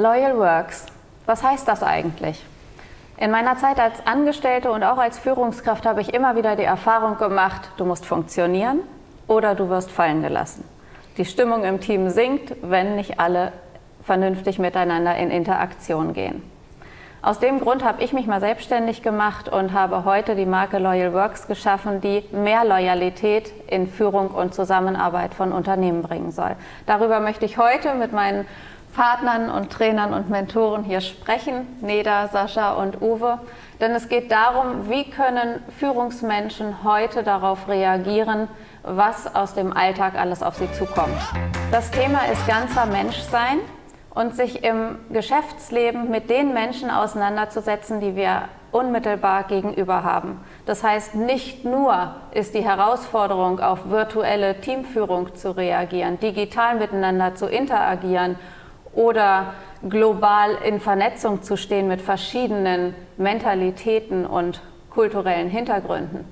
Loyal Works. Was heißt das eigentlich? In meiner Zeit als Angestellte und auch als Führungskraft habe ich immer wieder die Erfahrung gemacht, du musst funktionieren oder du wirst fallen gelassen. Die Stimmung im Team sinkt, wenn nicht alle vernünftig miteinander in Interaktion gehen. Aus dem Grund habe ich mich mal selbstständig gemacht und habe heute die Marke Loyal Works geschaffen, die mehr Loyalität in Führung und Zusammenarbeit von Unternehmen bringen soll. Darüber möchte ich heute mit meinen Partnern und Trainern und Mentoren hier sprechen, Neda, Sascha und Uwe. Denn es geht darum, wie können Führungsmenschen heute darauf reagieren, was aus dem Alltag alles auf sie zukommt. Das Thema ist ganzer Menschsein und sich im Geschäftsleben mit den Menschen auseinanderzusetzen, die wir unmittelbar gegenüber haben. Das heißt, nicht nur ist die Herausforderung, auf virtuelle Teamführung zu reagieren, digital miteinander zu interagieren oder global in Vernetzung zu stehen mit verschiedenen Mentalitäten und kulturellen Hintergründen.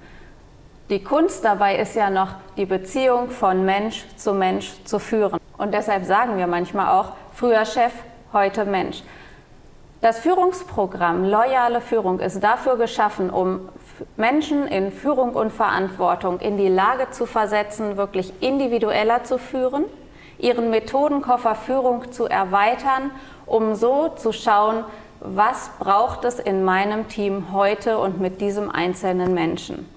Die Kunst dabei ist ja noch, die Beziehung von Mensch zu Mensch zu führen. Und deshalb sagen wir manchmal auch, früher Chef, heute Mensch. Das Führungsprogramm Loyale Führung ist dafür geschaffen, um Menschen in Führung und Verantwortung in die Lage zu versetzen, wirklich individueller zu führen ihren Methodenkoffer Führung zu erweitern, um so zu schauen, was braucht es in meinem Team heute und mit diesem einzelnen Menschen.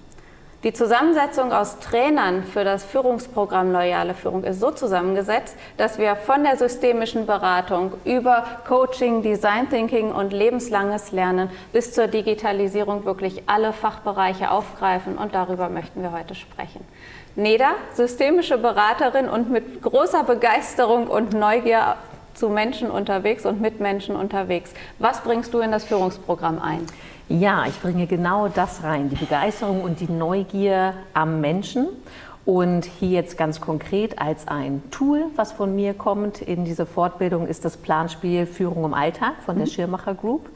Die Zusammensetzung aus Trainern für das Führungsprogramm Loyale Führung ist so zusammengesetzt, dass wir von der systemischen Beratung über Coaching, Design Thinking und lebenslanges Lernen bis zur Digitalisierung wirklich alle Fachbereiche aufgreifen und darüber möchten wir heute sprechen. Neda, systemische Beraterin und mit großer Begeisterung und Neugier zu Menschen unterwegs und mit Menschen unterwegs. Was bringst du in das Führungsprogramm ein? Ja, ich bringe genau das rein, die Begeisterung und die Neugier am Menschen. Und hier jetzt ganz konkret als ein Tool, was von mir kommt in diese Fortbildung, ist das Planspiel Führung im Alltag von der mhm. Schirmacher Group.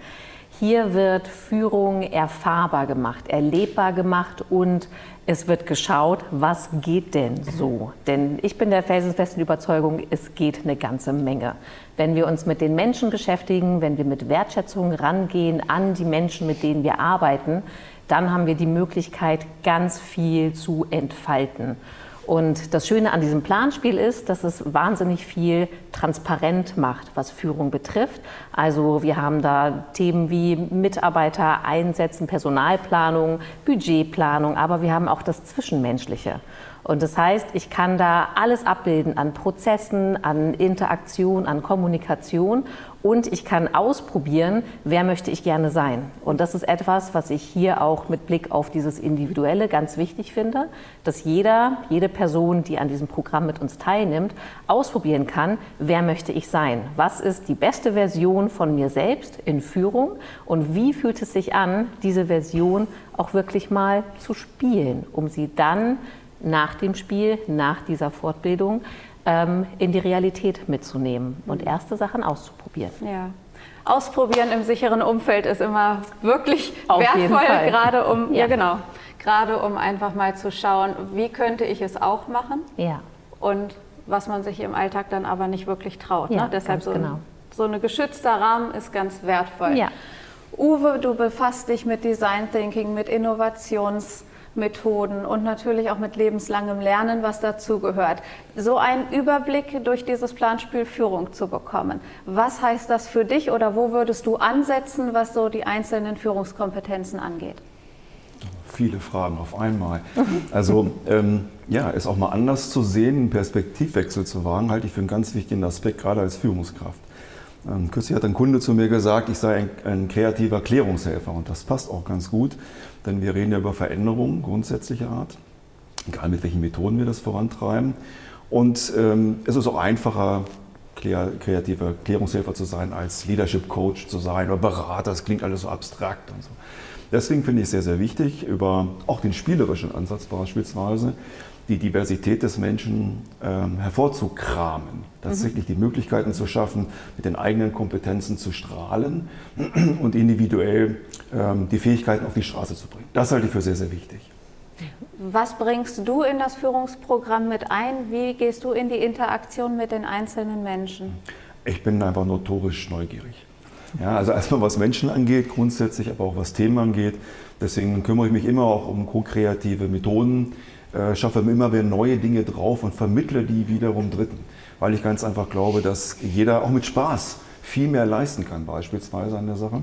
Hier wird Führung erfahrbar gemacht, erlebbar gemacht und es wird geschaut, was geht denn so? Denn ich bin der felsenfesten Überzeugung, es geht eine ganze Menge. Wenn wir uns mit den Menschen beschäftigen, wenn wir mit Wertschätzung rangehen an die Menschen, mit denen wir arbeiten, dann haben wir die Möglichkeit, ganz viel zu entfalten. Und das Schöne an diesem Planspiel ist, dass es wahnsinnig viel transparent macht, was Führung betrifft. Also wir haben da Themen wie Mitarbeiter einsetzen, Personalplanung, Budgetplanung, aber wir haben auch das Zwischenmenschliche. Und das heißt, ich kann da alles abbilden an Prozessen, an Interaktion, an Kommunikation und ich kann ausprobieren, wer möchte ich gerne sein. Und das ist etwas, was ich hier auch mit Blick auf dieses Individuelle ganz wichtig finde, dass jeder, jede Person, die an diesem Programm mit uns teilnimmt, ausprobieren kann, wer möchte ich sein. Was ist die beste Version von mir selbst in Führung und wie fühlt es sich an, diese Version auch wirklich mal zu spielen, um sie dann nach dem Spiel, nach dieser Fortbildung ähm, in die Realität mitzunehmen und erste Sachen auszuprobieren. Ja. Ausprobieren im sicheren Umfeld ist immer wirklich Auf wertvoll, gerade um, ja. ja. genau, gerade um einfach mal zu schauen, wie könnte ich es auch machen? Ja. Und was man sich im Alltag dann aber nicht wirklich traut. Ja, ne? Deshalb so, genau. so ein geschützter Rahmen ist ganz wertvoll. Ja. Uwe, du befasst dich mit Design Thinking, mit Innovations- Methoden und natürlich auch mit lebenslangem Lernen, was dazugehört. So einen Überblick durch dieses Planspiel Führung zu bekommen. Was heißt das für dich oder wo würdest du ansetzen, was so die einzelnen Führungskompetenzen angeht? Viele Fragen auf einmal. Also ähm, ja, es auch mal anders zu sehen, einen Perspektivwechsel zu wagen, halte ich für einen ganz wichtigen Aspekt, gerade als Führungskraft. Ähm, kürzlich hat ein Kunde zu mir gesagt, ich sei ein, ein, kreativer Klärungshelfer und das passt auch ganz gut, denn wir reden ja über Veränderungen grundsätzlicher Art, egal mit welchen Methoden wir das vorantreiben. Und ähm, es ist auch einfacher, kreativer Klärungshelfer zu sein, als Leadership Coach zu sein oder Berater. Das klingt alles so abstrakt und so. Deswegen finde ich es sehr, sehr wichtig, über auch den spielerischen Ansatz beispielsweise, die Diversität des Menschen ähm, hervorzukramen, tatsächlich mhm. die Möglichkeiten zu schaffen, mit den eigenen Kompetenzen zu strahlen und individuell ähm, die Fähigkeiten auf die Straße zu bringen. Das halte ich für sehr, sehr wichtig. Was bringst du in das Führungsprogramm mit ein? Wie gehst du in die Interaktion mit den einzelnen Menschen? Ich bin einfach notorisch neugierig. Ja, also erstmal was Menschen angeht, grundsätzlich, aber auch was Themen angeht. Deswegen kümmere ich mich immer auch um ko-kreative Methoden, äh, schaffe immer wieder neue Dinge drauf und vermittle die wiederum Dritten. Weil ich ganz einfach glaube, dass jeder auch mit Spaß viel mehr leisten kann, beispielsweise an der Sache.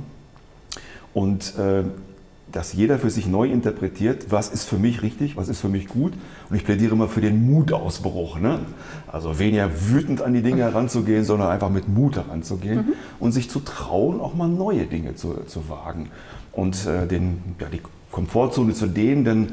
Und äh, dass jeder für sich neu interpretiert, was ist für mich richtig, was ist für mich gut. Und ich plädiere immer für den Mutausbruch. Ne? Also weniger wütend an die Dinge heranzugehen, sondern einfach mit Mut heranzugehen mhm. und sich zu trauen, auch mal neue Dinge zu, zu wagen. Und äh, den, ja, die Komfortzone zu dehnen, denn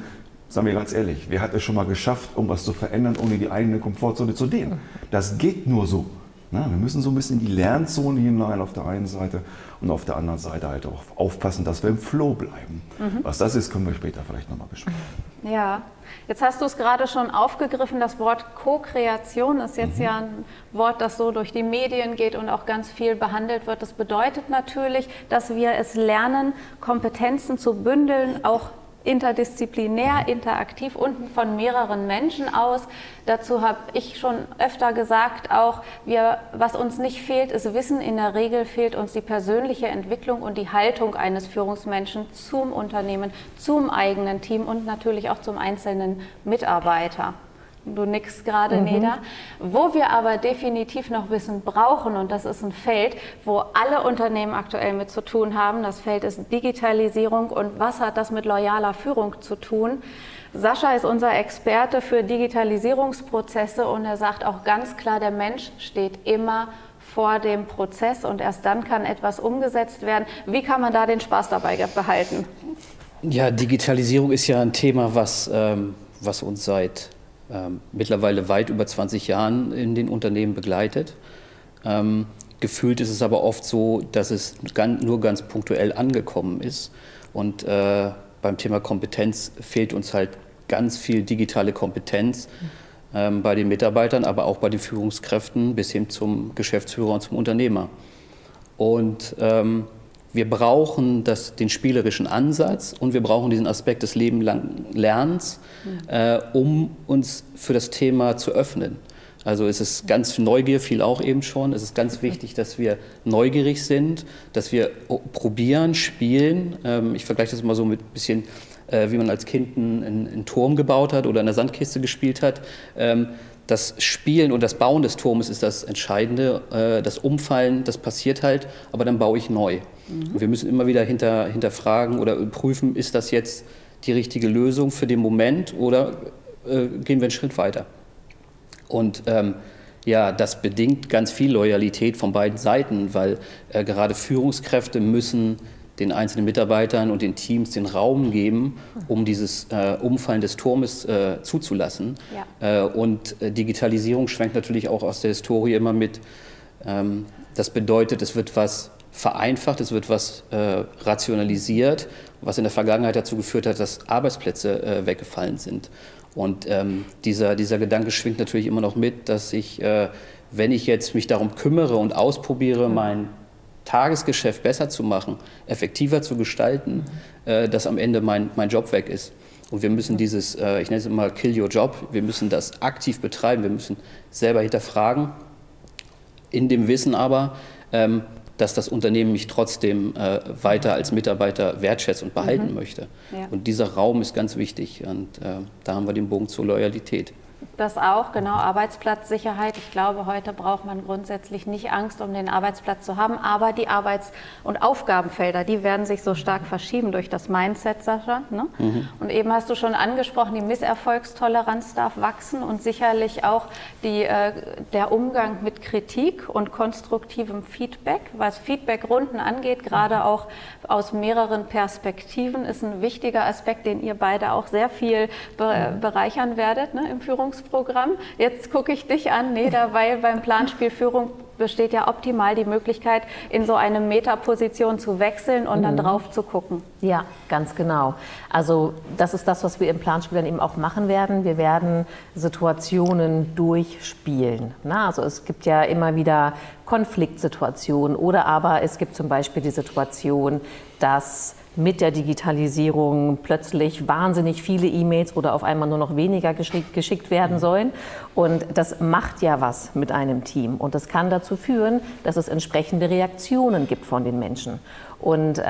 sagen wir ganz ehrlich, wer hat es schon mal geschafft, um was zu verändern, ohne die eigene Komfortzone zu dehnen? Das geht nur so. Na, wir müssen so ein bisschen in die Lernzone hinein auf der einen Seite und auf der anderen Seite halt auch aufpassen, dass wir im Flow bleiben. Mhm. Was das ist, können wir später vielleicht nochmal besprechen. Ja, jetzt hast du es gerade schon aufgegriffen. Das Wort Co-Kreation ist jetzt mhm. ja ein Wort, das so durch die Medien geht und auch ganz viel behandelt wird. Das bedeutet natürlich, dass wir es lernen, Kompetenzen zu bündeln, auch interdisziplinär, interaktiv und von mehreren Menschen aus. Dazu habe ich schon öfter gesagt, auch wir, was uns nicht fehlt, ist Wissen. In der Regel fehlt uns die persönliche Entwicklung und die Haltung eines Führungsmenschen zum Unternehmen, zum eigenen Team und natürlich auch zum einzelnen Mitarbeiter. Du nix gerade, mhm. Neda. Wo wir aber definitiv noch Wissen brauchen, und das ist ein Feld, wo alle Unternehmen aktuell mit zu tun haben, das Feld ist Digitalisierung und was hat das mit loyaler Führung zu tun? Sascha ist unser Experte für Digitalisierungsprozesse und er sagt auch ganz klar, der Mensch steht immer vor dem Prozess und erst dann kann etwas umgesetzt werden. Wie kann man da den Spaß dabei behalten? Ja, Digitalisierung ist ja ein Thema, was, ähm, was uns seit ähm, mittlerweile weit über 20 Jahren in den Unternehmen begleitet. Ähm, gefühlt ist es aber oft so, dass es ganz, nur ganz punktuell angekommen ist. Und äh, beim Thema Kompetenz fehlt uns halt ganz viel digitale Kompetenz ähm, bei den Mitarbeitern, aber auch bei den Führungskräften bis hin zum Geschäftsführer und zum Unternehmer. Und ähm, wir brauchen das, den spielerischen Ansatz und wir brauchen diesen Aspekt des lebenslangen Lernens, mhm. äh, um uns für das Thema zu öffnen. Also es ist ganz Neugier, viel auch eben schon. Es ist ganz wichtig, dass wir neugierig sind, dass wir probieren, spielen. Ähm, ich vergleiche das mal so mit ein bisschen, äh, wie man als Kind einen, einen, Turm gebaut hat oder in der Sandkiste gespielt hat. Ähm, das Spielen und das Bauen des Turmes ist das Entscheidende. Äh, das Umfallen, das passiert halt, aber dann baue ich neu. Mhm. wir müssen immer wieder hinter, hinterfragen oder prüfen, ist das jetzt die richtige Lösung für den Moment oder äh, gehen wir einen Schritt weiter? Und ähm, ja, das bedingt ganz viel Loyalität von beiden Seiten, weil äh, gerade Führungskräfte müssen den einzelnen Mitarbeitern und den Teams den Raum geben, um dieses äh, Umfallen des Turmes äh, zuzulassen. Ja. Äh, und äh, Digitalisierung schwenkt natürlich auch aus der Historie immer mit. Ähm, das bedeutet, es wird was vereinfacht, es wird was äh, rationalisiert, was in der Vergangenheit dazu geführt hat, dass Arbeitsplätze äh, weggefallen sind. Und ähm, dieser, dieser Gedanke schwingt natürlich immer noch mit, dass ich, wenn ich jetzt mich darum kümmere und ausprobiere, mhm. mein Tagesgeschäft besser zu machen, effektiver zu gestalten, äh, dass am Ende mein, mein Job weg ist. Und wir müssen dieses, äh, ich nenne es immer Kill Your Job, wir müssen das aktiv betreiben, wir müssen selber hinterfragen, in dem Wissen aber, ähm, dass das Unternehmen mich trotzdem äh, weiter als Mitarbeiter wertschätzt und behalten mhm. möchte. Ja. Und dieser Raum ist ganz wichtig und äh, da haben wir den Bogen zur Loyalität. Das auch, genau, Arbeitsplatzsicherheit. Ich glaube, heute braucht man grundsätzlich nicht Angst, um den Arbeitsplatz zu haben, aber die Arbeits- und Aufgabenfelder, die werden sich so stark verschieben durch das Mindset, Sascha. Ne? Mhm. Und eben hast du schon angesprochen, die Misserfolgstoleranz darf wachsen und sicherlich auch die, äh, der Umgang mit Kritik und konstruktivem Feedback, was Feedbackrunden angeht, gerade mhm. auch aus mehreren Perspektiven, ist ein wichtiger Aspekt, den ihr beide auch sehr viel be mhm. bereichern werdet ne, im Führungs Führungsprogramm. Jetzt gucke ich dich an, Neda, weil beim Planspiel Führung besteht ja optimal die Möglichkeit, in so eine Metaposition zu wechseln und mhm. dann drauf zu gucken. Ja, ganz genau. Also das ist das, was wir im Planspiel dann eben auch machen werden. Wir werden Situationen durchspielen. Na, also es gibt ja immer wieder Konfliktsituationen oder aber es gibt zum Beispiel die Situation, dass mit der Digitalisierung plötzlich wahnsinnig viele E-Mails oder auf einmal nur noch weniger geschickt, geschickt werden sollen. Und das macht ja was mit einem Team. Und das kann dazu führen, dass es entsprechende Reaktionen gibt von den Menschen. Und äh,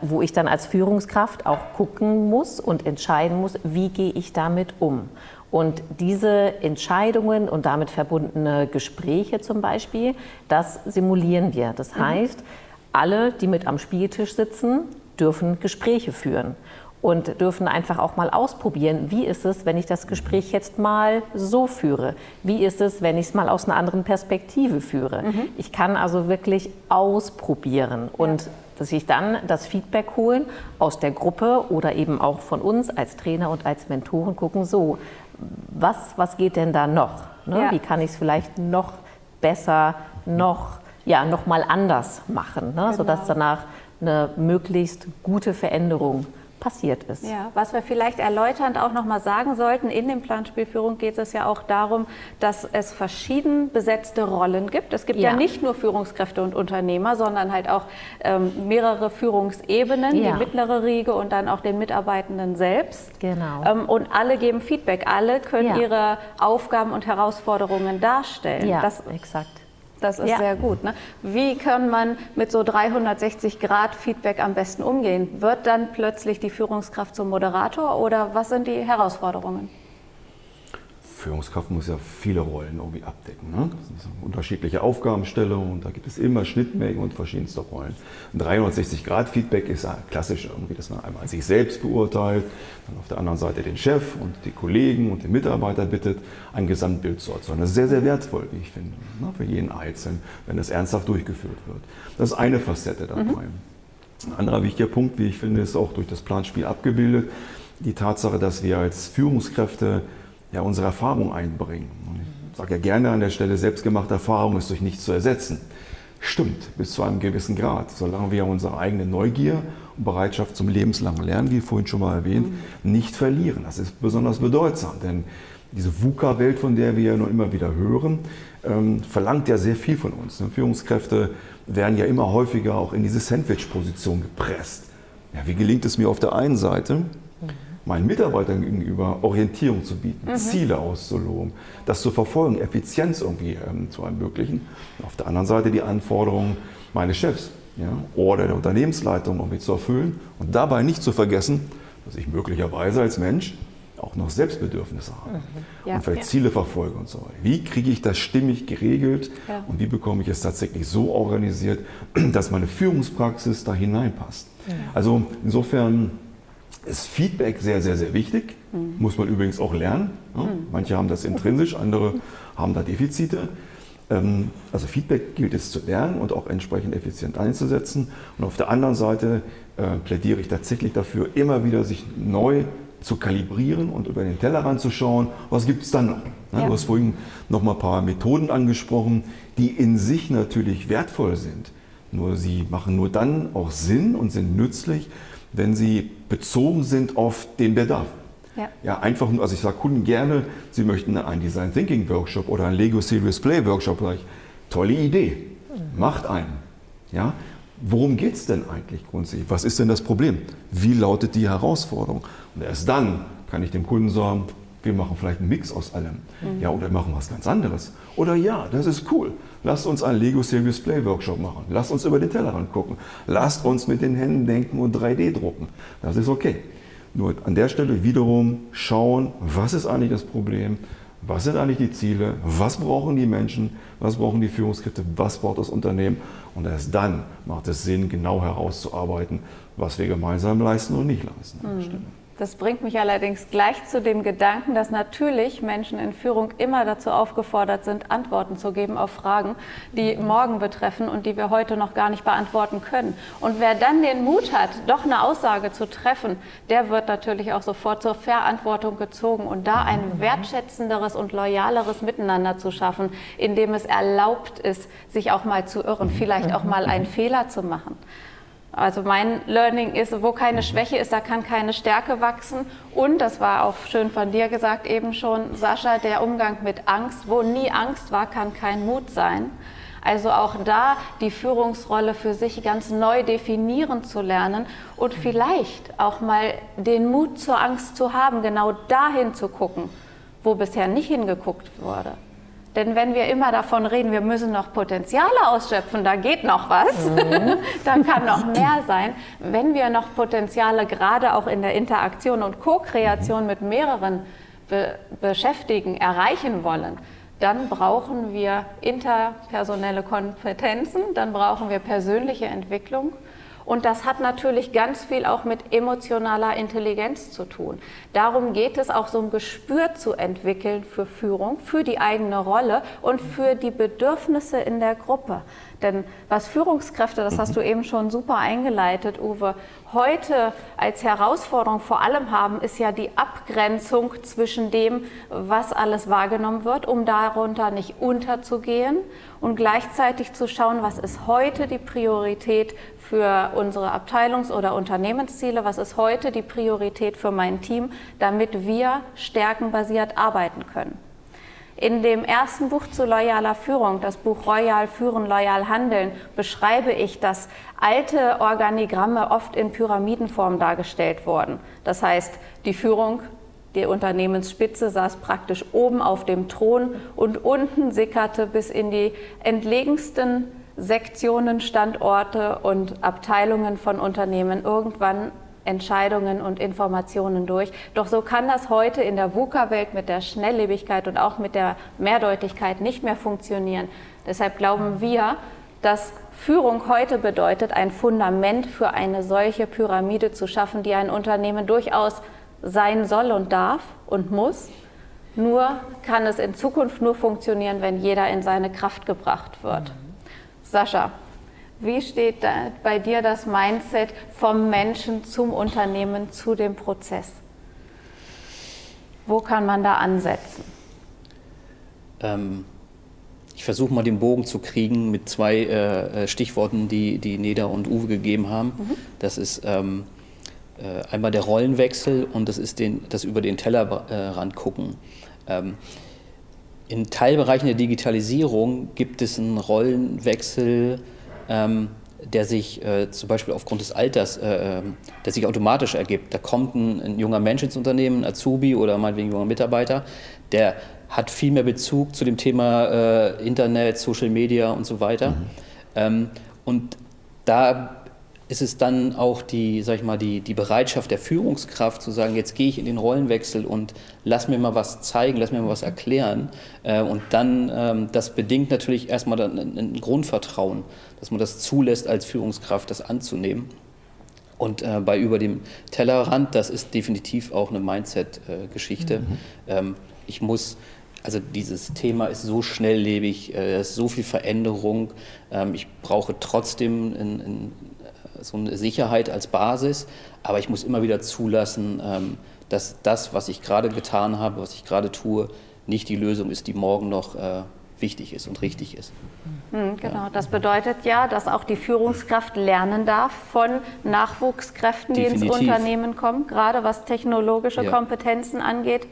wo ich dann als Führungskraft auch gucken muss und entscheiden muss, wie gehe ich damit um. Und diese Entscheidungen und damit verbundene Gespräche zum Beispiel, das simulieren wir. Das mhm. heißt, alle, die mit am Spieltisch sitzen, dürfen Gespräche führen und dürfen einfach auch mal ausprobieren, wie ist es, wenn ich das Gespräch jetzt mal so führe? Wie ist es, wenn ich es mal aus einer anderen Perspektive führe? Mhm. Ich kann also wirklich ausprobieren und dass sich dann das Feedback holen aus der Gruppe oder eben auch von uns als Trainer und als Mentoren gucken, so, was, was geht denn da noch? Ne? Ja. Wie kann ich es vielleicht noch besser, noch, ja, noch mal anders machen, ne? genau. sodass danach eine möglichst gute Veränderung passiert ist. Ja, was wir vielleicht erläuternd auch noch mal sagen sollten, in dem Plan Spielführung geht es ja auch darum, dass es verschieden besetzte Rollen gibt. Es gibt ja, ja nicht nur Führungskräfte und Unternehmer, sondern halt auch ähm, mehrere Führungsebenen, ja. die mittlere Riege und dann auch den Mitarbeitenden selbst. Genau. Ähm, und alle geben Feedback, alle können ja. ihre Aufgaben und Herausforderungen darstellen. Ja, das, exakt. Das ist ja. sehr gut. Ne? Wie kann man mit so 360-Grad-Feedback am besten umgehen? Wird dann plötzlich die Führungskraft zum Moderator oder was sind die Herausforderungen? Führungskraft muss ja viele Rollen irgendwie abdecken. Ne? Das sind unterschiedliche Aufgabenstellungen und da gibt es immer Schnittmengen und verschiedenste Rollen. Ein 360-Grad-Feedback ist ja klassisch irgendwie, dass man einmal sich selbst beurteilt, dann auf der anderen Seite den Chef und die Kollegen und den Mitarbeiter bittet, ein Gesamtbild zu erzeugen. Das ist sehr, sehr wertvoll, wie ich finde, ne? für jeden Einzelnen, wenn das ernsthaft durchgeführt wird. Das ist eine Facette dabei. Mhm. Ein anderer wichtiger Punkt, wie ich finde, ist auch durch das Planspiel abgebildet, die Tatsache, dass wir als Führungskräfte ja, unsere Erfahrung einbringen. Und ich sage ja gerne an der Stelle, selbstgemachte Erfahrung ist durch nichts zu ersetzen. Stimmt, bis zu einem gewissen Grad. Solange wir unsere eigene Neugier und Bereitschaft zum lebenslangen Lernen, wie vorhin schon mal erwähnt, nicht verlieren. Das ist besonders bedeutsam, denn diese VUCA-Welt, von der wir ja noch immer wieder hören, ähm, verlangt ja sehr viel von uns. Führungskräfte werden ja immer häufiger auch in diese Sandwich-Position gepresst. Ja, wie gelingt es mir auf der einen Seite, meinen Mitarbeitern gegenüber Orientierung zu bieten, mhm. Ziele auszuloben, das zu verfolgen, Effizienz irgendwie ähm, zu ermöglichen. auf der anderen Seite die Anforderungen meines Chefs ja, oder der Unternehmensleitung irgendwie zu erfüllen und dabei nicht zu vergessen, dass ich möglicherweise als Mensch auch noch Selbstbedürfnisse habe mhm. ja, und vielleicht ja. Ziele verfolge und so weiter. Wie kriege ich das stimmig geregelt ja. und wie bekomme ich es tatsächlich so organisiert, dass meine Führungspraxis da hineinpasst? Also insofern ist Feedback sehr, sehr, sehr wichtig. Mhm. Muss man übrigens auch lernen. Ja? Mhm. Manche haben das intrinsisch, andere haben da Defizite. Ähm, also Feedback gilt es zu lernen und auch entsprechend effizient einzusetzen. Und auf der anderen Seite äh, plädiere ich tatsächlich dafür, immer wieder sich neu zu kalibrieren und über den Tellerrand zu schauen, was gibt es dann noch. Ja. Du hast vorhin noch mal ein paar Methoden angesprochen, die in sich natürlich wertvoll sind. Nur sie machen nur dann auch Sinn und sind nützlich, wenn sie bezogen sind auf den Bedarf. Ja. ja, einfach nur, also ich sage Kunden gerne, sie möchten einen Design Thinking Workshop oder einen Lego Serious Play Workshop. Sag ich, tolle Idee, mhm. macht einen. Ja, worum geht es denn eigentlich grundsätzlich? Was ist denn das Problem? Wie lautet die Herausforderung? Und erst dann kann ich dem Kunden sagen, wir machen vielleicht einen Mix aus allem. Mhm. Ja, oder machen was ganz anderes. Oder ja, das ist cool. Lasst uns einen Lego Serious Play Workshop machen. Lasst uns über den Tellerrand gucken. Lasst uns mit den Händen denken und 3D drucken. Das ist okay. Nur an der Stelle wiederum schauen, was ist eigentlich das Problem? Was sind eigentlich die Ziele? Was brauchen die Menschen? Was brauchen die Führungskräfte? Was braucht das Unternehmen? Und erst dann macht es Sinn, genau herauszuarbeiten, was wir gemeinsam leisten und nicht leisten. Mhm. Das bringt mich allerdings gleich zu dem Gedanken, dass natürlich Menschen in Führung immer dazu aufgefordert sind, Antworten zu geben auf Fragen, die morgen betreffen und die wir heute noch gar nicht beantworten können. Und wer dann den Mut hat, doch eine Aussage zu treffen, der wird natürlich auch sofort zur Verantwortung gezogen und da ein wertschätzenderes und loyaleres Miteinander zu schaffen, in dem es erlaubt ist, sich auch mal zu irren, vielleicht auch mal einen Fehler zu machen. Also mein Learning ist, wo keine Schwäche ist, da kann keine Stärke wachsen. Und, das war auch schön von dir gesagt eben schon, Sascha, der Umgang mit Angst, wo nie Angst war, kann kein Mut sein. Also auch da die Führungsrolle für sich ganz neu definieren zu lernen und vielleicht auch mal den Mut zur Angst zu haben, genau dahin zu gucken, wo bisher nicht hingeguckt wurde. Denn wenn wir immer davon reden, wir müssen noch Potenziale ausschöpfen, da geht noch was, mhm. da kann noch mehr sein. Wenn wir noch Potenziale gerade auch in der Interaktion und Co-Kreation mit mehreren Be Beschäftigten erreichen wollen, dann brauchen wir interpersonelle Kompetenzen, dann brauchen wir persönliche Entwicklung und das hat natürlich ganz viel auch mit emotionaler Intelligenz zu tun. Darum geht es auch so ein Gespür zu entwickeln für Führung, für die eigene Rolle und für die Bedürfnisse in der Gruppe. Denn was Führungskräfte, das hast du eben schon super eingeleitet, Uwe, heute als Herausforderung vor allem haben, ist ja die Abgrenzung zwischen dem, was alles wahrgenommen wird, um darunter nicht unterzugehen und gleichzeitig zu schauen, was ist heute die Priorität für unsere Abteilungs- oder Unternehmensziele, was ist heute die Priorität für mein Team, damit wir stärkenbasiert arbeiten können. In dem ersten Buch zu loyaler Führung, das Buch Royal Führen, Loyal Handeln, beschreibe ich, dass alte Organigramme oft in Pyramidenform dargestellt wurden. Das heißt, die Führung, die Unternehmensspitze saß praktisch oben auf dem Thron und unten sickerte bis in die entlegensten Sektionen, Standorte und Abteilungen von Unternehmen irgendwann Entscheidungen und Informationen durch. Doch so kann das heute in der VUCA-Welt mit der Schnelllebigkeit und auch mit der Mehrdeutigkeit nicht mehr funktionieren. Deshalb glauben wir, dass Führung heute bedeutet, ein Fundament für eine solche Pyramide zu schaffen, die ein Unternehmen durchaus sein soll und darf und muss. Nur kann es in Zukunft nur funktionieren, wenn jeder in seine Kraft gebracht wird. Sascha, wie steht bei dir das Mindset vom Menschen zum Unternehmen zu dem Prozess? Wo kann man da ansetzen? Ähm, ich versuche mal den Bogen zu kriegen mit zwei äh, äh, Stichworten, die, die Neda und Uwe gegeben haben. Mhm. Das ist ähm, äh, einmal der Rollenwechsel und das ist den, das über den Tellerrand gucken. Ähm, in Teilbereichen der Digitalisierung gibt es einen Rollenwechsel, ähm, der sich äh, zum Beispiel aufgrund des Alters, äh, ähm, der sich automatisch ergibt. Da kommt ein, ein, junger Mensch ins Unternehmen, ein Azubi oder meinetwegen ein junger Mitarbeiter, der hat viel mehr Bezug zu dem Thema äh, Internet, Social Media und so weiter. Mhm. Ähm, und da ist es dann auch die, sag ich mal, die, die Bereitschaft der Führungskraft zu sagen, jetzt gehe ich in den Rollenwechsel und lass mir mal was zeigen, lass mir mal was erklären. Äh, und dann, ähm, das bedingt natürlich erstmal dann ein, Grundvertrauen, dass man das zulässt als Führungskraft, das anzunehmen. Und äh, bei über dem Tellerrand, das ist definitiv auch eine Mindset-Geschichte. Mhm. Ähm, ich muss, also dieses Thema ist so schnelllebig, äh, es ist so viel Veränderung. Ähm, ich brauche trotzdem ein, ein so eine Sicherheit als Basis, aber ich muss immer wieder zulassen, ähm, dass das, was ich gerade getan habe, was ich gerade tue, nicht die Lösung ist, die morgen noch äh, wichtig ist und richtig ist. Mhm, genau, das bedeutet ja, dass auch die Führungskraft lernen darf von Nachwuchskräften, die Definitiv. ins Unternehmen kommen, gerade was technologische ja. Kompetenzen angeht.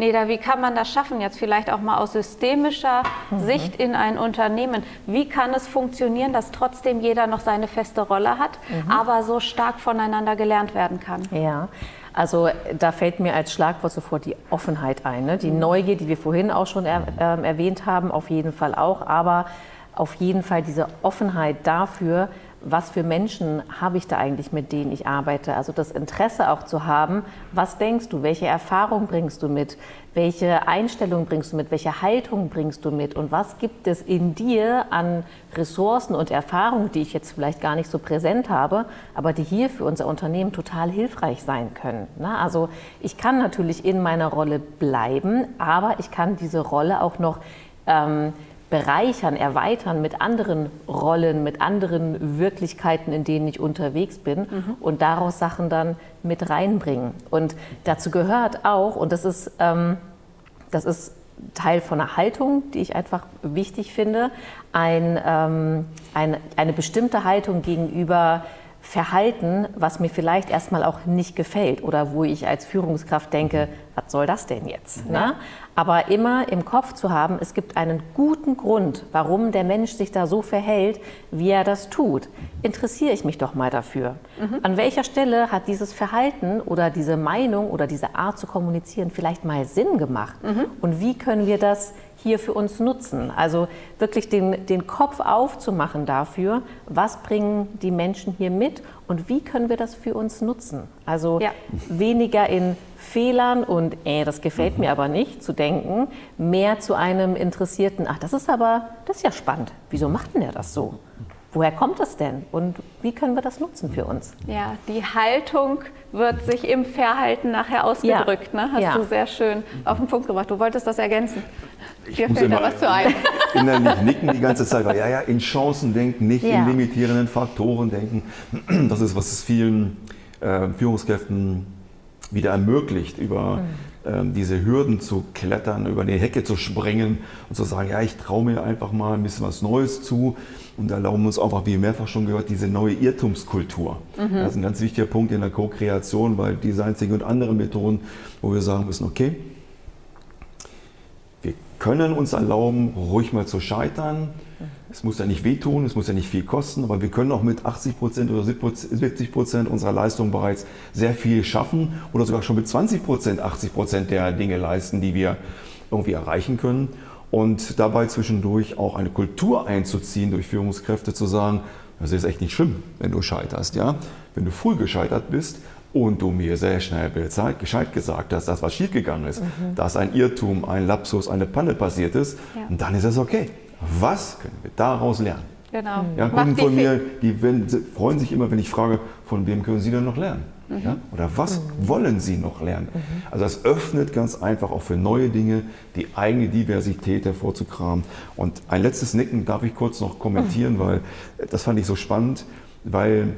Neda, wie kann man das schaffen, jetzt vielleicht auch mal aus systemischer mhm. Sicht in ein Unternehmen? Wie kann es funktionieren, dass trotzdem jeder noch seine feste Rolle hat, mhm. aber so stark voneinander gelernt werden kann? Ja. Also da fällt mir als Schlagwort sofort die Offenheit ein. Ne? Die mhm. Neugier, die wir vorhin auch schon er, äh, erwähnt haben, auf jeden Fall auch. Aber auf jeden Fall diese Offenheit dafür, was für Menschen habe ich da eigentlich, mit denen ich arbeite? Also das Interesse auch zu haben, was denkst du, welche Erfahrung bringst du mit, welche Einstellung bringst du mit, welche Haltung bringst du mit und was gibt es in dir an Ressourcen und Erfahrungen, die ich jetzt vielleicht gar nicht so präsent habe, aber die hier für unser Unternehmen total hilfreich sein können. Also ich kann natürlich in meiner Rolle bleiben, aber ich kann diese Rolle auch noch ähm, bereichern, erweitern mit anderen Rollen, mit anderen Wirklichkeiten, in denen ich unterwegs bin mhm. und daraus Sachen dann mit reinbringen. Und dazu gehört auch, und das ist, ähm, das ist Teil von einer Haltung, die ich einfach wichtig finde, ein, ähm, eine, eine bestimmte Haltung gegenüber Verhalten, was mir vielleicht erstmal auch nicht gefällt oder wo ich als Führungskraft denke, was soll das denn jetzt? Ja. Ne? Aber immer im Kopf zu haben, es gibt einen guten Grund, warum der Mensch sich da so verhält, wie er das tut. Interessiere ich mich doch mal dafür. Mhm. An welcher Stelle hat dieses Verhalten oder diese Meinung oder diese Art zu kommunizieren vielleicht mal Sinn gemacht? Mhm. Und wie können wir das hier für uns nutzen. Also wirklich den, den Kopf aufzumachen dafür, was bringen die Menschen hier mit und wie können wir das für uns nutzen. Also ja. weniger in Fehlern und äh, das gefällt mhm. mir aber nicht zu denken, mehr zu einem interessierten, ach, das ist aber, das ist ja spannend. Wieso macht denn der das so? Woher kommt das denn und wie können wir das nutzen für uns? Ja, die Haltung wird sich im Verhalten nachher ausgedrückt. Ja. Ne? Hast ja. du sehr schön auf den Punkt gebracht. Du wolltest das ergänzen. Ich Dir fällt da was zu ein. Innerlich nicken die ganze Zeit, weil ja, ja, in Chancen denken, nicht ja. in limitierenden Faktoren denken. Das ist, was es vielen äh, Führungskräften wieder ermöglicht, über mhm. ähm, diese Hürden zu klettern, über die Hecke zu springen und zu sagen, ja, ich traue mir einfach mal ein bisschen was Neues zu und erlauben uns einfach, wie mehrfach schon gehört, diese neue Irrtumskultur. Mhm. Das ist ein ganz wichtiger Punkt in der Co-Kreation bei Design Thinking und anderen Methoden, wo wir sagen müssen, okay, können uns erlauben, ruhig mal zu scheitern. Es muss ja nicht wehtun, es muss ja nicht viel kosten, aber wir können auch mit 80 Prozent oder 70 Prozent unserer Leistung bereits sehr viel schaffen oder sogar schon mit 20 Prozent 80 Prozent der Dinge leisten, die wir irgendwie erreichen können. Und dabei zwischendurch auch eine Kultur einzuziehen durch Führungskräfte, zu sagen, das ist echt nicht schlimm, wenn du scheiterst. Ja? Wenn du früh gescheitert bist, und du mir sehr schnell Bescheid gesagt hast, dass was schiefgegangen ist, mhm. dass ein Irrtum, ein Lapsus, eine Panne passiert ist, ja. dann ist es okay. Was können wir daraus lernen? Genau. Ja, Kunden von mir, die wenn, freuen sich immer, wenn ich frage, von wem können sie denn noch lernen? Mhm. Ja? Oder was mhm. wollen sie noch lernen? Mhm. Also das öffnet ganz einfach auch für neue Dinge, die eigene Diversität hervorzukramen. Und ein letztes Nicken darf ich kurz noch kommentieren, mhm. weil das fand ich so spannend, weil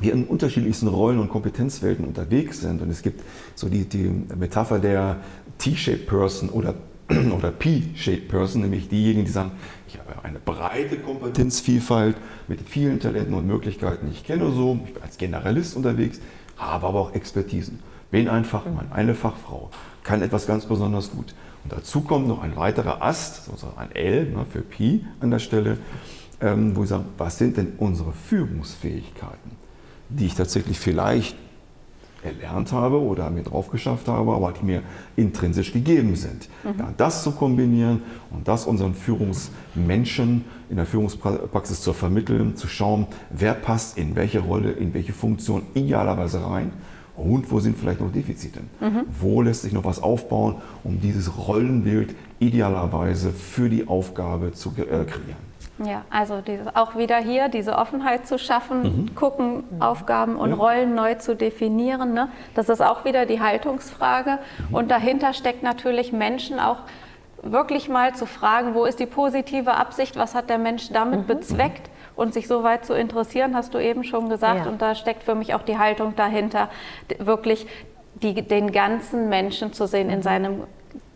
wir in unterschiedlichsten Rollen und Kompetenzwelten unterwegs sind. Und es gibt so die, die Metapher der T-shaped Person oder, oder P-shaped Person, nämlich diejenigen, die sagen, ich habe eine breite Kompetenzvielfalt mit vielen Talenten und Möglichkeiten. Ich kenne so, ich bin als Generalist unterwegs, habe aber auch Expertisen. Bin ein Fachmann, eine Fachfrau, kann etwas ganz besonders gut. Und dazu kommt noch ein weiterer Ast, sozusagen ein L ne, für Pi an der Stelle, ähm, wo wir sagen, was sind denn unsere Führungsfähigkeiten? die ich tatsächlich vielleicht erlernt habe oder mir drauf geschafft habe, aber die mir intrinsisch gegeben sind. Mhm. Ja, das zu kombinieren und das unseren Führungsmenschen in der Führungspraxis zu vermitteln, zu schauen, wer passt in welche Rolle, in welche Funktion idealerweise rein und wo sind vielleicht noch Defizite. Mhm. Wo lässt sich noch was aufbauen, um dieses Rollenbild idealerweise für die Aufgabe zu äh, kreieren. Ja, also dieses, auch wieder hier diese Offenheit zu schaffen, mhm. gucken, mhm. Aufgaben und ja. Rollen neu zu definieren. Ne? Das ist auch wieder die Haltungsfrage. Mhm. Und dahinter steckt natürlich Menschen auch wirklich mal zu fragen, wo ist die positive Absicht, was hat der Mensch damit mhm. bezweckt und sich so weit zu interessieren, hast du eben schon gesagt. Ja. Und da steckt für mich auch die Haltung dahinter, wirklich die, den ganzen Menschen zu sehen in mhm. seinem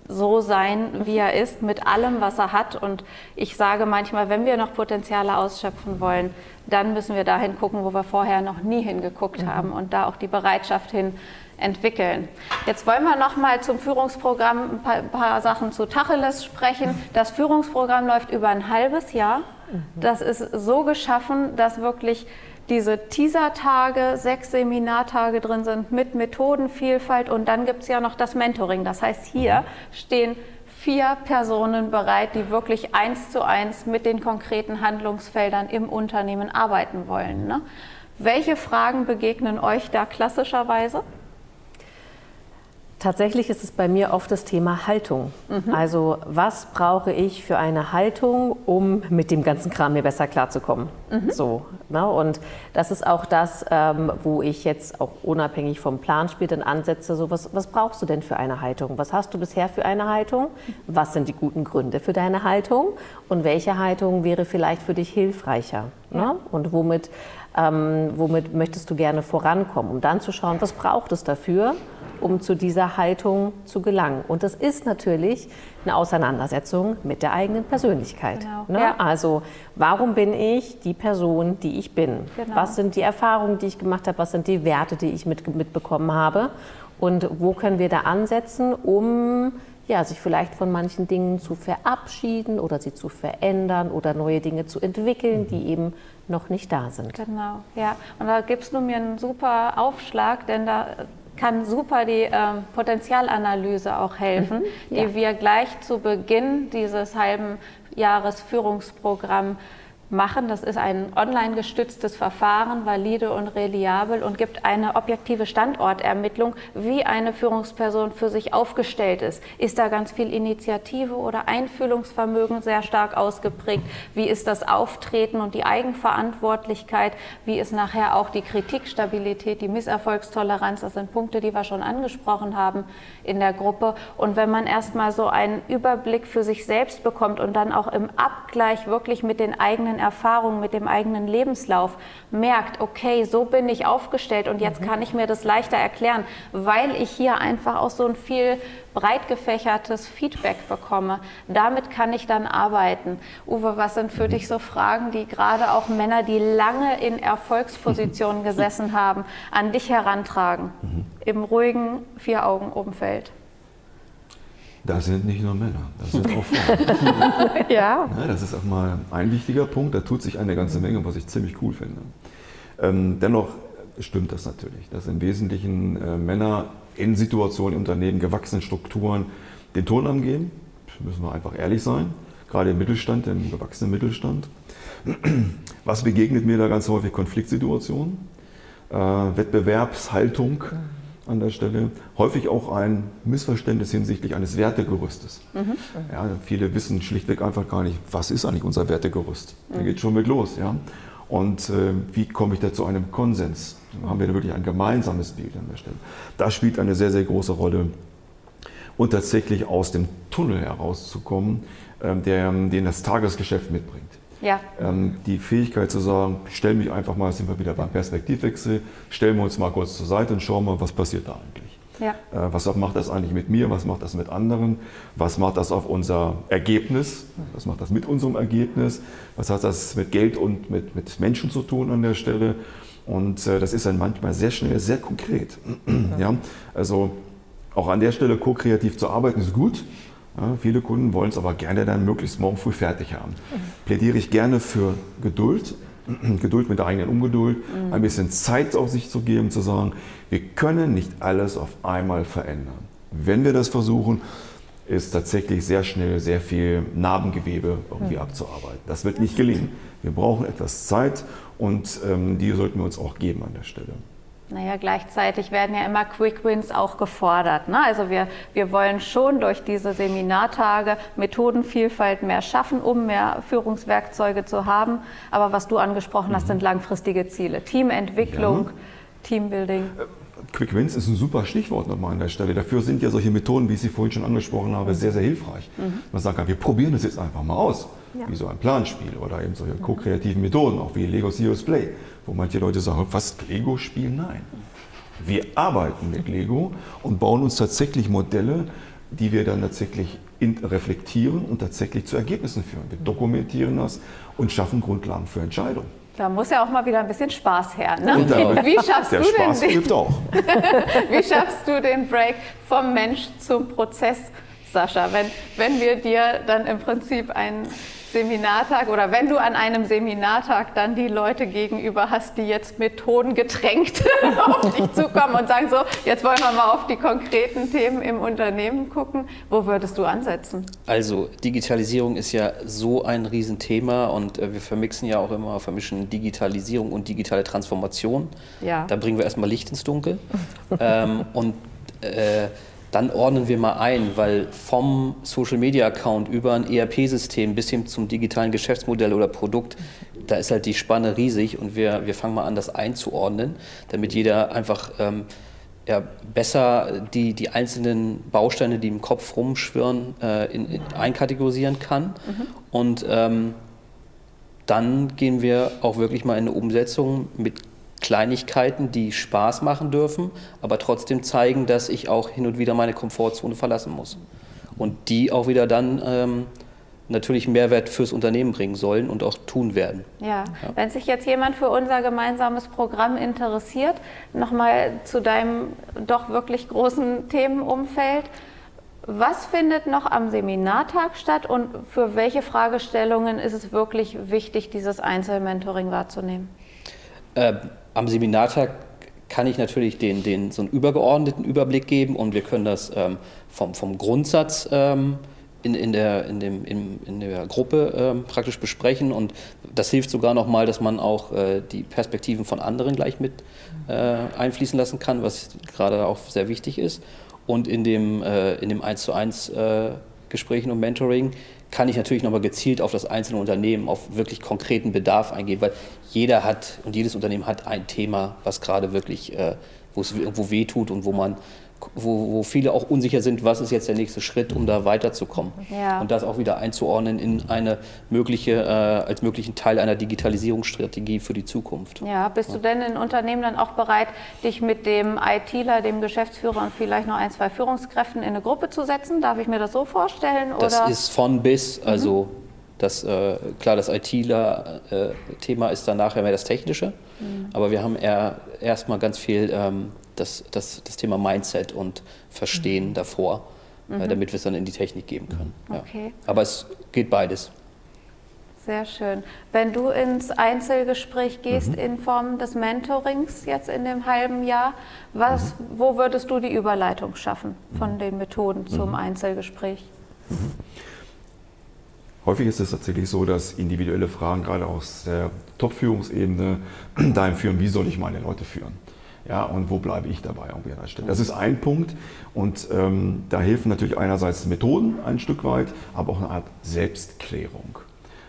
so sein, wie er ist, mit allem, was er hat. Und ich sage manchmal, wenn wir noch Potenziale ausschöpfen wollen, dann müssen wir dahin gucken, wo wir vorher noch nie hingeguckt mhm. haben und da auch die Bereitschaft hin entwickeln. Jetzt wollen wir noch mal zum Führungsprogramm ein paar, ein paar Sachen zu Tacheles sprechen. Das Führungsprogramm läuft über ein halbes Jahr. Mhm. Das ist so geschaffen, dass wirklich diese Teaser-Tage, sechs Seminartage drin sind mit Methodenvielfalt und dann gibt es ja noch das Mentoring. Das heißt, hier stehen vier Personen bereit, die wirklich eins zu eins mit den konkreten Handlungsfeldern im Unternehmen arbeiten wollen. Ne? Welche Fragen begegnen euch da klassischerweise? Tatsächlich ist es bei mir oft das Thema Haltung. Mhm. Also was brauche ich für eine Haltung, um mit dem ganzen Kram mir besser klarzukommen? Mhm. So, ne? Und das ist auch das, ähm, wo ich jetzt auch unabhängig vom Planspiel dann ansetze. So, was, was brauchst du denn für eine Haltung? Was hast du bisher für eine Haltung? Was sind die guten Gründe für deine Haltung? Und welche Haltung wäre vielleicht für dich hilfreicher? Ne? Und womit, ähm, womit möchtest du gerne vorankommen, um dann zu schauen, was braucht es dafür, um zu dieser Haltung zu gelangen. Und das ist natürlich eine Auseinandersetzung mit der eigenen Persönlichkeit. Genau. Ne? Ja. Also warum bin ich die Person, die ich bin? Genau. Was sind die Erfahrungen, die ich gemacht habe? Was sind die Werte, die ich mit, mitbekommen habe? Und wo können wir da ansetzen, um ja, sich vielleicht von manchen Dingen zu verabschieden oder sie zu verändern oder neue Dinge zu entwickeln, die eben noch nicht da sind. Genau, ja. Und da gibst du mir einen super Aufschlag, denn da kann super die ähm, Potenzialanalyse auch helfen, ja. die wir gleich zu Beginn dieses halben Jahres Führungsprogramm machen. Das ist ein online gestütztes Verfahren, valide und reliabel und gibt eine objektive Standortermittlung, wie eine Führungsperson für sich aufgestellt ist. Ist da ganz viel Initiative oder Einfühlungsvermögen sehr stark ausgeprägt? Wie ist das Auftreten und die Eigenverantwortlichkeit? Wie ist nachher auch die Kritikstabilität, die Misserfolgstoleranz? Das sind Punkte, die wir schon angesprochen haben in der Gruppe. Und wenn man erstmal so einen Überblick für sich selbst bekommt und dann auch im Abgleich wirklich mit den eigenen Erfahrungen, mit dem eigenen Lebenslauf merkt, okay, so bin ich aufgestellt und jetzt kann ich mir das leichter erklären, weil ich hier einfach auch so ein viel breit gefächertes Feedback bekomme. Damit kann ich dann arbeiten. Uwe, was sind für dich so Fragen, die gerade auch Männer, die lange in Erfolgspositionen gesessen haben, an dich herantragen? Im ruhigen Vier-Augen-Umfeld. Das sind nicht nur Männer, das sind auch Frauen. Ja. Ja, das ist auch mal ein wichtiger Punkt. Da tut sich eine ganze Menge, was ich ziemlich cool finde. Ähm, dennoch stimmt das natürlich, dass im Wesentlichen äh, Männer in Situationen, in Unternehmen, gewachsenen Strukturen den Ton angehen. Müssen wir einfach ehrlich sein. Gerade im Mittelstand, im gewachsenen Mittelstand. Was begegnet mir da ganz häufig? Konfliktsituationen, äh, Wettbewerbshaltung an der Stelle. Häufig auch ein Missverständnis hinsichtlich eines Wertegerüstes. Ja, viele wissen schlichtweg einfach gar nicht, was ist eigentlich unser Wertegerüst. Da geht schon mit los. Ja? Und äh, wie komme ich da zu einem Konsens? Haben wir da wirklich ein gemeinsames Bild an der Stelle? Das spielt eine sehr, sehr große Rolle. Und tatsächlich aus dem Tunnel herauszukommen, ähm, der, den das Tagesgeschäft mitbringt. Ja, Ähm, die Fähigkeit zu sagen, stell mich einfach mal, sind wir wieder beim Perspektivwechsel, stellen wir uns mal kurz zur Seite und schauen mal, was passiert da eigentlich. ja. Äh, Was macht das eigentlich mit mir? Was macht das mit anderen? Was macht das auf unser Ergebnis? Was macht das mit unserem Ergebnis? Was hat das mit Geld und mit, mit Menschen zu tun an der Stelle? Und äh, das ist dann manchmal sehr schnell, sehr konkret. Ja? Also auch an der Stelle ko-kreativ zu arbeiten ist gut. Ja, viele Kunden wollen es aber gerne dann möglichst morgen früh fertig haben. Plädiere ich gerne für Geduld, Geduld mit der eigenen Ungeduld, ein bisschen Zeit auf sich zu geben, zu sagen, wir können nicht alles auf einmal verändern. Wenn wir das versuchen, ist tatsächlich sehr schnell sehr viel Narbengewebe irgendwie abzuarbeiten. Das wird nicht gelingen. Wir brauchen etwas Zeit und ähm, die sollten wir uns auch geben an der Stelle. Naja, gleichzeitig werden ja immer Quick Wins auch gefordert. Ne? Also wir, wir wollen schon durch diese Seminartage Methodenvielfalt mehr schaffen, um mehr Führungswerkzeuge zu haben. Aber was du angesprochen hast, sind langfristige Ziele. Teamentwicklung, Ja. Teambuilding. Quick Wins ist ein super Stichwort nochmal an der Stelle. Dafür sind ja solche Methoden, wie ich sie vorhin schon angesprochen habe, sehr, sehr hilfreich. Man sagt, wir probieren das jetzt einfach mal aus, wie so ein Planspiel oder eben solche ko-kreativen Methoden, auch wie Lego Serious Play, wo manche Leute sagen, was, Lego-Spiel? Nein. Wir arbeiten mit Lego und bauen uns tatsächlich Modelle, die wir dann tatsächlich reflektieren und tatsächlich zu Ergebnissen führen. Wir dokumentieren das und schaffen Grundlagen für Entscheidungen. Da muss ja auch mal wieder ein bisschen Spaß her. Ne? Da- Wie schaffst Der du Spaß den, hilft auch. Wie schaffst du den Break vom Mensch zum Prozess, Sascha? Wenn, wenn wir dir dann im Prinzip einen Seminartag oder wenn du an einem Seminartag dann die Leute gegenüber hast, die jetzt methodengetränkt auf dich zukommen und sagen so, jetzt wollen wir mal auf die konkreten Themen im Unternehmen gucken, wo würdest du ansetzen? Also Digitalisierung ist ja so ein Riesenthema und äh, wir vermixen ja auch immer, vermischen Digitalisierung und digitale Transformation. Ja. Da bringen wir erstmal Licht ins Dunkel ähm, und äh, dann ordnen wir mal ein, weil vom Social Media Account über ein ERP-System bis hin zum digitalen Geschäftsmodell oder Produkt, da ist halt die Spanne riesig und wir, wir fangen mal an, das einzuordnen, damit jeder einfach ähm, ja, besser die, die einzelnen Bausteine, die im Kopf rumschwirren, äh, in, in, einkategorisieren kann. Und ähm, dann gehen wir auch wirklich mal in eine Umsetzung mit Kleinigkeiten, die Spaß machen dürfen, aber trotzdem zeigen, dass ich auch hin und wieder meine Komfortzone verlassen muss. Und die auch wieder dann ähm, natürlich Mehrwert fürs Unternehmen bringen sollen und auch tun werden. Ja, ja. wenn sich jetzt jemand für unser gemeinsames Programm interessiert, nochmal zu deinem doch wirklich großen Themenumfeld. Was findet noch am Seminartag statt und für welche Fragestellungen ist es wirklich wichtig, dieses Einzelmentoring wahrzunehmen? Am Seminartag kann ich natürlich den, den, so einen übergeordneten Überblick geben und wir können das ähm, vom, vom Grundsatz ähm, in, in, der, in, dem, in, in der Gruppe ähm, praktisch besprechen und das hilft sogar nochmal, dass man auch äh, die Perspektiven von anderen gleich mit äh, einfließen lassen kann, was gerade auch sehr wichtig ist. Und in dem, äh, in dem 1 zu 1 äh, Gesprächen und Mentoring kann ich natürlich nochmal gezielt auf das einzelne Unternehmen, auf wirklich konkreten Bedarf eingehen, weil jeder hat und jedes Unternehmen hat ein Thema, was gerade wirklich, äh, wo es irgendwo wehtut und wo man wo, wo, viele auch unsicher sind, was ist jetzt der nächste Schritt, um da weiterzukommen. Ja. Und das auch wieder einzuordnen in eine mögliche, äh, als möglichen Teil einer Digitalisierungsstrategie für die Zukunft. Ja, bist ja. du denn in Unternehmen dann auch bereit, dich mit dem ITler, dem Geschäftsführer und vielleicht noch ein, zwei Führungskräften in eine Gruppe zu setzen? Darf ich mir das so vorstellen? Das oder? ist von bis, also mhm. das, äh, klar, das ITler-Thema äh, ist dann nachher mehr das Technische, mhm. aber wir haben eher erstmal ganz viel ähm, das, das, das Thema Mindset und Verstehen mhm. davor, äh, mhm. damit wir es dann in die Technik geben können. Ja. Okay. Aber es geht beides. Sehr schön. Wenn du ins Einzelgespräch gehst mhm. in Form des Mentorings jetzt in dem halben Jahr, was, mhm. wo würdest du die Überleitung schaffen von mhm. den Methoden zum mhm. Einzelgespräch? Häufig ist es tatsächlich so, dass individuelle Fragen gerade aus der Top-Führungsebene dahin führen, wie soll ich meine Leute führen? Ja, und wo bleibe ich dabei an der Stelle? Das ist ein Punkt und ähm, da helfen natürlich einerseits Methoden ein Stück weit, aber auch eine Art Selbstklärung.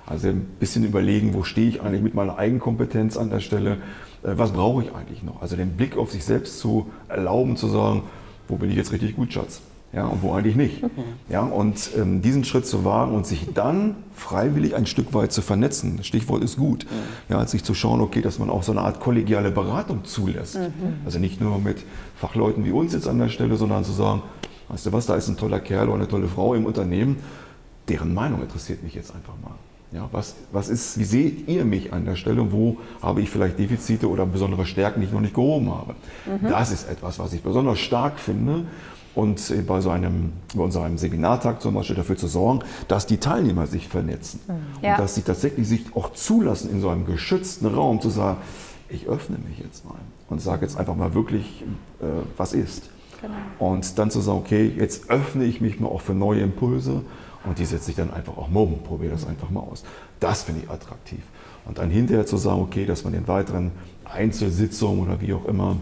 Also ein bisschen überlegen, wo stehe ich eigentlich mit meiner Eigenkompetenz an der Stelle, äh, was brauche ich eigentlich noch? Also den Blick auf sich selbst zu erlauben, zu sagen, wo bin ich jetzt richtig gut, Schatz? Ja, und wo eigentlich nicht. Mhm. Ja, und ähm, diesen Schritt zu wagen und sich dann freiwillig ein Stück weit zu vernetzen, das Stichwort ist gut, mhm. ja, sich zu schauen, okay, dass man auch so eine Art kollegiale Beratung zulässt. Mhm. Also nicht nur mit Fachleuten wie uns jetzt an der Stelle, sondern zu sagen, weißt du was, da ist ein toller Kerl oder eine tolle Frau im Unternehmen, deren Meinung interessiert mich jetzt einfach mal. Ja, was, was ist, wie seht ihr mich an der Stelle und wo habe ich vielleicht Defizite oder besondere Stärken, die ich noch nicht gehoben habe? Mhm. Das ist etwas, was ich besonders stark finde und bei so einem, bei unserem Seminartag zum Beispiel dafür zu sorgen, dass die Teilnehmer sich vernetzen mhm. ja. und dass sie tatsächlich sich auch zulassen, in so einem geschützten Raum zu sagen, ich öffne mich jetzt mal und sage jetzt einfach mal wirklich, äh, was ist. Genau. Und dann zu sagen, okay, jetzt öffne ich mich mal auch für neue Impulse und die setze ich dann einfach auch mal um, probiere das einfach mal aus. Das finde ich attraktiv. Und dann hinterher zu sagen, okay, dass man den weiteren Einzelsitzungen oder wie auch immer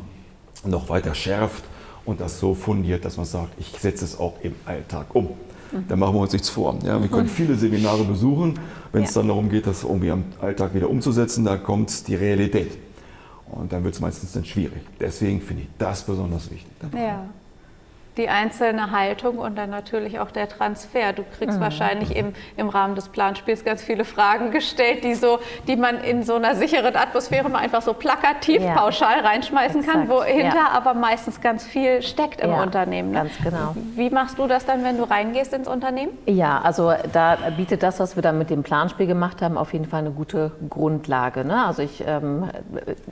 noch weiter schärft und das so fundiert, dass man sagt, ich setze es auch im Alltag um. Mhm. Da machen wir uns nichts vor. Ja, wir können viele Seminare besuchen. Wenn es dann darum geht, das irgendwie am Alltag wieder umzusetzen, da kommt die Realität. Und dann wird es meistens dann schwierig. Deswegen finde ich das besonders wichtig. Ja die einzelne Haltung und dann natürlich auch der Transfer. Du kriegst mhm. wahrscheinlich im, im Rahmen des Planspiels ganz viele Fragen gestellt, die, so, die man in so einer sicheren Atmosphäre mal einfach so plakativ ja. pauschal reinschmeißen Exakt. kann, wohinter ja. aber meistens ganz viel steckt im ja, Unternehmen. Ne? Ganz genau. Wie machst du das dann, wenn du reingehst ins Unternehmen? Ja, also da bietet das, was wir dann mit dem Planspiel gemacht haben, auf jeden Fall eine gute Grundlage. Ne? Also ich ähm,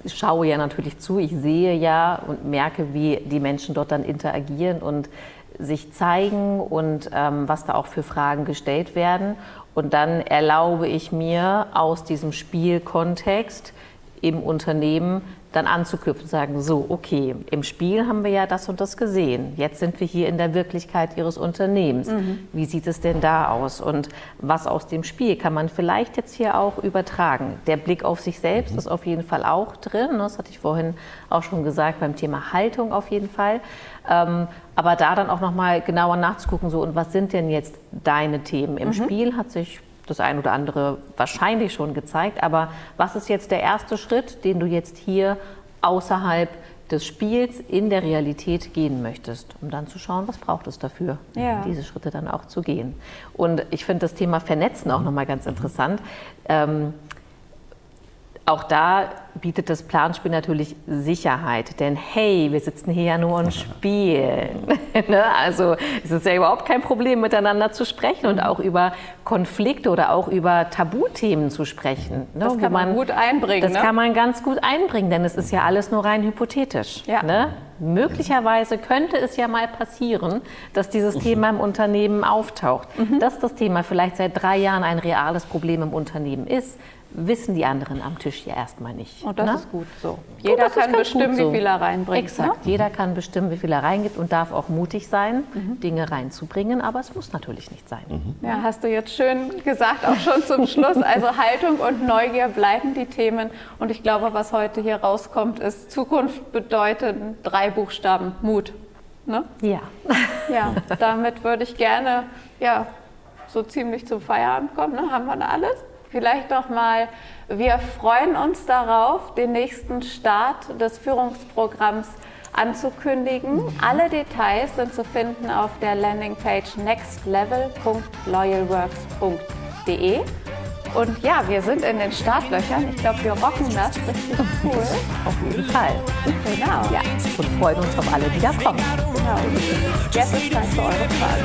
schaue ja natürlich zu, ich sehe ja und merke, wie die Menschen dort dann interagieren und und sich zeigen und ähm, was da auch für Fragen gestellt werden. Und dann erlaube ich mir aus diesem Spielkontext im Unternehmen dann anzuknüpfen und sagen, so, okay, im Spiel haben wir ja das und das gesehen. Jetzt sind wir hier in der Wirklichkeit Ihres Unternehmens. Mhm. Wie sieht es denn da aus? Und was aus dem Spiel kann man vielleicht jetzt hier auch übertragen? Der Blick auf sich selbst mhm. ist auf jeden Fall auch drin. Das hatte ich vorhin auch schon gesagt beim Thema Haltung auf jeden Fall. Ähm, aber da dann auch nochmal genauer nachzugucken, so, und was sind denn jetzt deine Themen? Im mhm. Spiel hat sich das ein oder andere wahrscheinlich schon gezeigt. Aber was ist jetzt der erste Schritt, den du jetzt hier außerhalb des Spiels in der Realität gehen möchtest, um dann zu schauen, was braucht es dafür, ja. diese Schritte dann auch zu gehen. Und ich finde das Thema Vernetzen auch nochmal ganz interessant. Ähm, auch da bietet das Planspiel natürlich Sicherheit. Denn hey, wir sitzen hier ja nur und spielen. Ne? also es ist ja überhaupt kein Problem, miteinander zu sprechen und auch über Konflikte oder auch über Tabuthemen zu sprechen. Ne? Das kann man, man, gut einbringen. Das ne? kann man ganz gut einbringen, denn es ist ja alles nur rein hypothetisch. Ja. Ne? Möglicherweise könnte es ja mal passieren, dass dieses Thema im Unternehmen auftaucht. Mhm. Dass das Thema vielleicht seit drei Jahren ein reales Problem im Unternehmen ist, wissen die anderen am Tisch ja erstmal nicht. Und das ne? ist gut so. Jeder kann bestimmen, so. wie viel er reinbringt. Exakt. Ne? Jeder kann bestimmen, wie viel er reingibt und darf auch mutig sein, mhm. Dinge reinzubringen. Aber es muss natürlich nicht sein. Mhm. Ja, hast du jetzt schön gesagt, auch schon zum Schluss. Also Haltung und Neugier bleiben die Themen. Und ich glaube, was heute hier rauskommt, ist Zukunft bedeutet drei Buchstaben Mut. Ne? Ja. Ja, damit würde ich gerne ja, so ziemlich zum Feierabend kommen. Ne? Haben wir da alles? Vielleicht noch mal, wir freuen uns darauf, den nächsten Start des Führungsprogramms anzukündigen. Alle Details sind zu finden auf der Landingpage nextlevel.loyalworks.de. Und ja, wir sind in den Startlöchern. Ich glaube, wir rocken das richtig cool. Auf jeden Fall. Genau. Ja. Und freuen uns auf alle, die da kommen. Genau. Jetzt ist Zeit für eure Fragen.